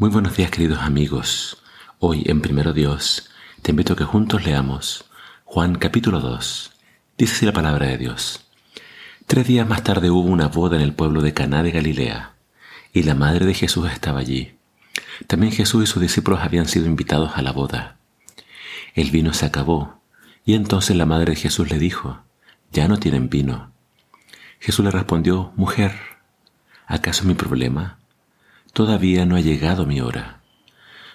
Muy buenos días queridos amigos. Hoy en Primero Dios te invito a que juntos leamos Juan capítulo 2. Dice así la palabra de Dios. Tres días más tarde hubo una boda en el pueblo de Caná de Galilea, y la madre de Jesús estaba allí. También Jesús y sus discípulos habían sido invitados a la boda. El vino se acabó, y entonces la madre de Jesús le dijo, Ya no tienen vino. Jesús le respondió, Mujer, ¿acaso mi problema? Todavía no ha llegado mi hora.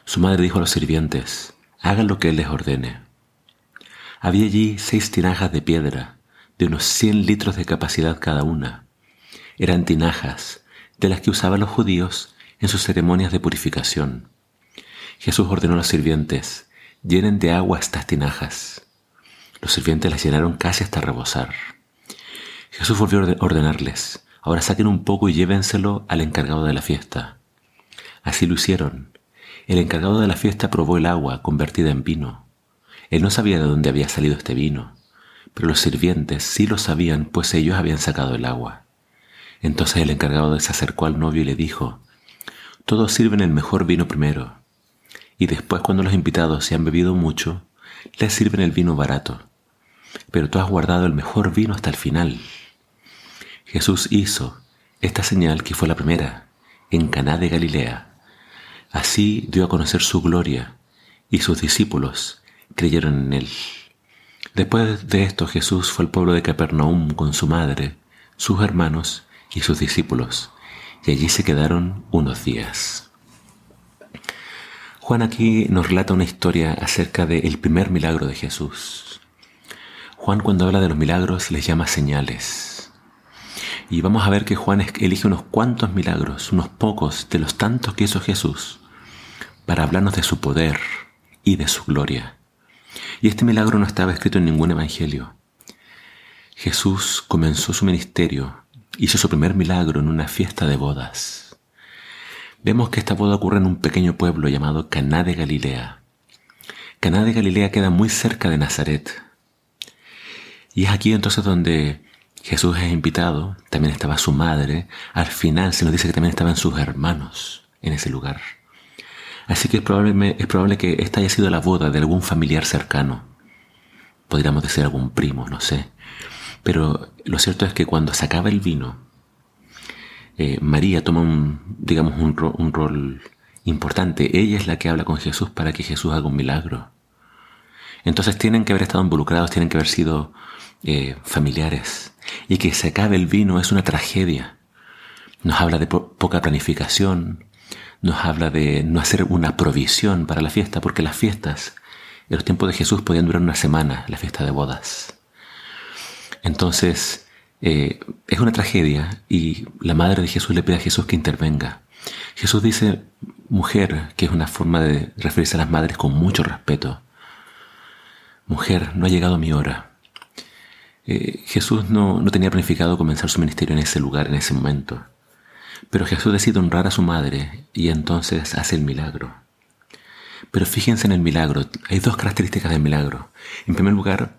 Su madre dijo a los sirvientes, hagan lo que él les ordene. Había allí seis tinajas de piedra, de unos cien litros de capacidad cada una. Eran tinajas de las que usaban los judíos en sus ceremonias de purificación. Jesús ordenó a los sirvientes, llenen de agua estas tinajas. Los sirvientes las llenaron casi hasta rebosar. Jesús volvió a ordenarles, ahora saquen un poco y llévenselo al encargado de la fiesta. Así lo hicieron. El encargado de la fiesta probó el agua convertida en vino. Él no sabía de dónde había salido este vino, pero los sirvientes sí lo sabían, pues ellos habían sacado el agua. Entonces el encargado se acercó al novio y le dijo, Todos sirven el mejor vino primero, y después cuando los invitados se han bebido mucho, les sirven el vino barato. Pero tú has guardado el mejor vino hasta el final. Jesús hizo esta señal que fue la primera, en Caná de Galilea Así dio a conocer su gloria y sus discípulos creyeron en él. Después de esto Jesús fue al pueblo de Capernaum con su madre, sus hermanos y sus discípulos, y allí se quedaron unos días. Juan aquí nos relata una historia acerca del primer milagro de Jesús. Juan cuando habla de los milagros les llama señales. Y vamos a ver que Juan elige unos cuantos milagros, unos pocos de los tantos que hizo Jesús, para hablarnos de su poder y de su gloria. Y este milagro no estaba escrito en ningún evangelio. Jesús comenzó su ministerio, hizo su primer milagro en una fiesta de bodas. Vemos que esta boda ocurre en un pequeño pueblo llamado Caná de Galilea. Caná de Galilea queda muy cerca de Nazaret. Y es aquí entonces donde Jesús es invitado, también estaba su madre, al final se nos dice que también estaban sus hermanos en ese lugar. Así que es probable, es probable que esta haya sido la boda de algún familiar cercano. Podríamos decir algún primo, no sé. Pero lo cierto es que cuando se acaba el vino, eh, María toma un, digamos, un, rol importante. Ella es la que habla con Jesús para que Jesús haga un milagro. Entonces tienen que haber estado involucrados, tienen que haber sido eh, familiares. Y que se acabe el vino es una tragedia. Nos habla de poca planificación, nos habla de no hacer una provisión para la fiesta, porque las fiestas en los tiempos de Jesús podían durar una semana, la fiesta de bodas. Entonces, eh, es una tragedia y la madre de Jesús le pide a Jesús que intervenga. Jesús dice, mujer, que es una forma de referirse a las madres con mucho respeto. Mujer, no ha llegado mi hora. Eh, Jesús no, no tenía planificado comenzar su ministerio en ese lugar, en ese momento. Pero Jesús decide honrar a su madre y entonces hace el milagro. Pero fíjense en el milagro, hay dos características del milagro. En primer lugar,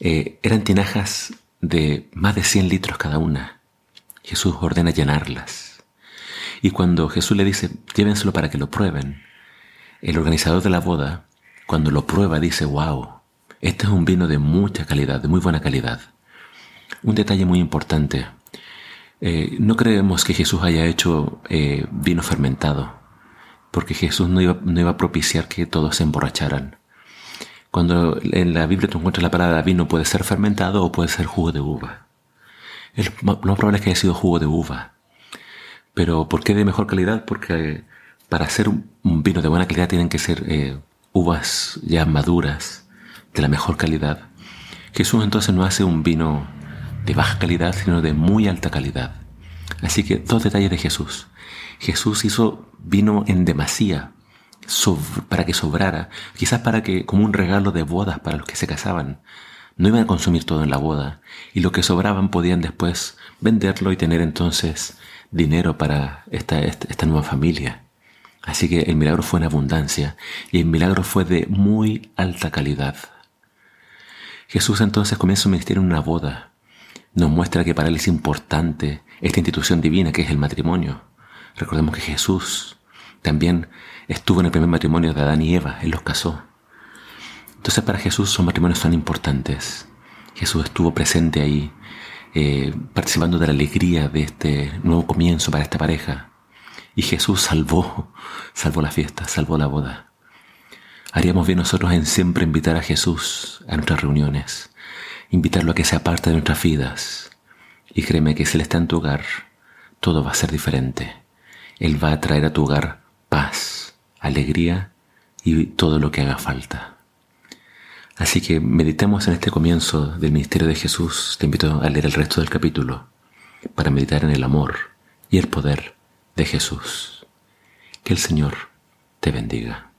eh, eran tinajas de más de 100 litros cada una. Jesús ordena llenarlas. Y cuando Jesús le dice, llévenselo para que lo prueben, el organizador de la boda, cuando lo prueba, dice, wow, este es un vino de mucha calidad, de muy buena calidad. Un detalle muy importante, eh, no creemos que Jesús haya hecho eh, vino fermentado, porque Jesús no iba, a propiciar que todos se emborracharan. Cuando en la Biblia tú encuentras la palabra vino puede ser fermentado o puede ser jugo de uva. lo más probable es que haya sido jugo de uva. Pero ¿por qué de mejor calidad? Porque para hacer un vino de buena calidad tienen que ser eh, uvas ya maduras, de la mejor calidad. Jesús entonces no hace un vino de baja calidad, sino de muy alta calidad. Así que dos detalles de Jesús. Jesús hizo vino en demasía para que sobrara, quizás para que como un regalo de bodas para los que se casaban. No iban a consumir todo en la boda y lo que sobraban podían después venderlo y tener entonces dinero para esta, nueva familia. Así que el milagro fue en abundancia y el milagro fue de muy alta calidad. Jesús entonces comienza su ministerio en una boda, nos muestra que para Él es importante esta institución divina que es el matrimonio. Recordemos que Jesús También estuvo en el primer matrimonio de Adán y Eva, Él los casó. Entonces para Jesús son matrimonios tan importantes. Jesús estuvo presente ahí, eh, participando de la alegría de este nuevo comienzo para esta pareja. Y Jesús salvó, salvó la fiesta, salvó la boda. Haríamos bien nosotros en siempre invitar a Jesús a nuestras reuniones, invitarlo a que sea parte de nuestras vidas. Y créeme que si Él está en tu hogar, todo va a ser diferente. Él va a traer a tu hogar paz, alegría y todo lo que haga falta. Así que meditemos en este comienzo del ministerio de Jesús. Te invito a leer el resto del capítulo para meditar en el amor y el poder de Jesús. Que el Señor te bendiga.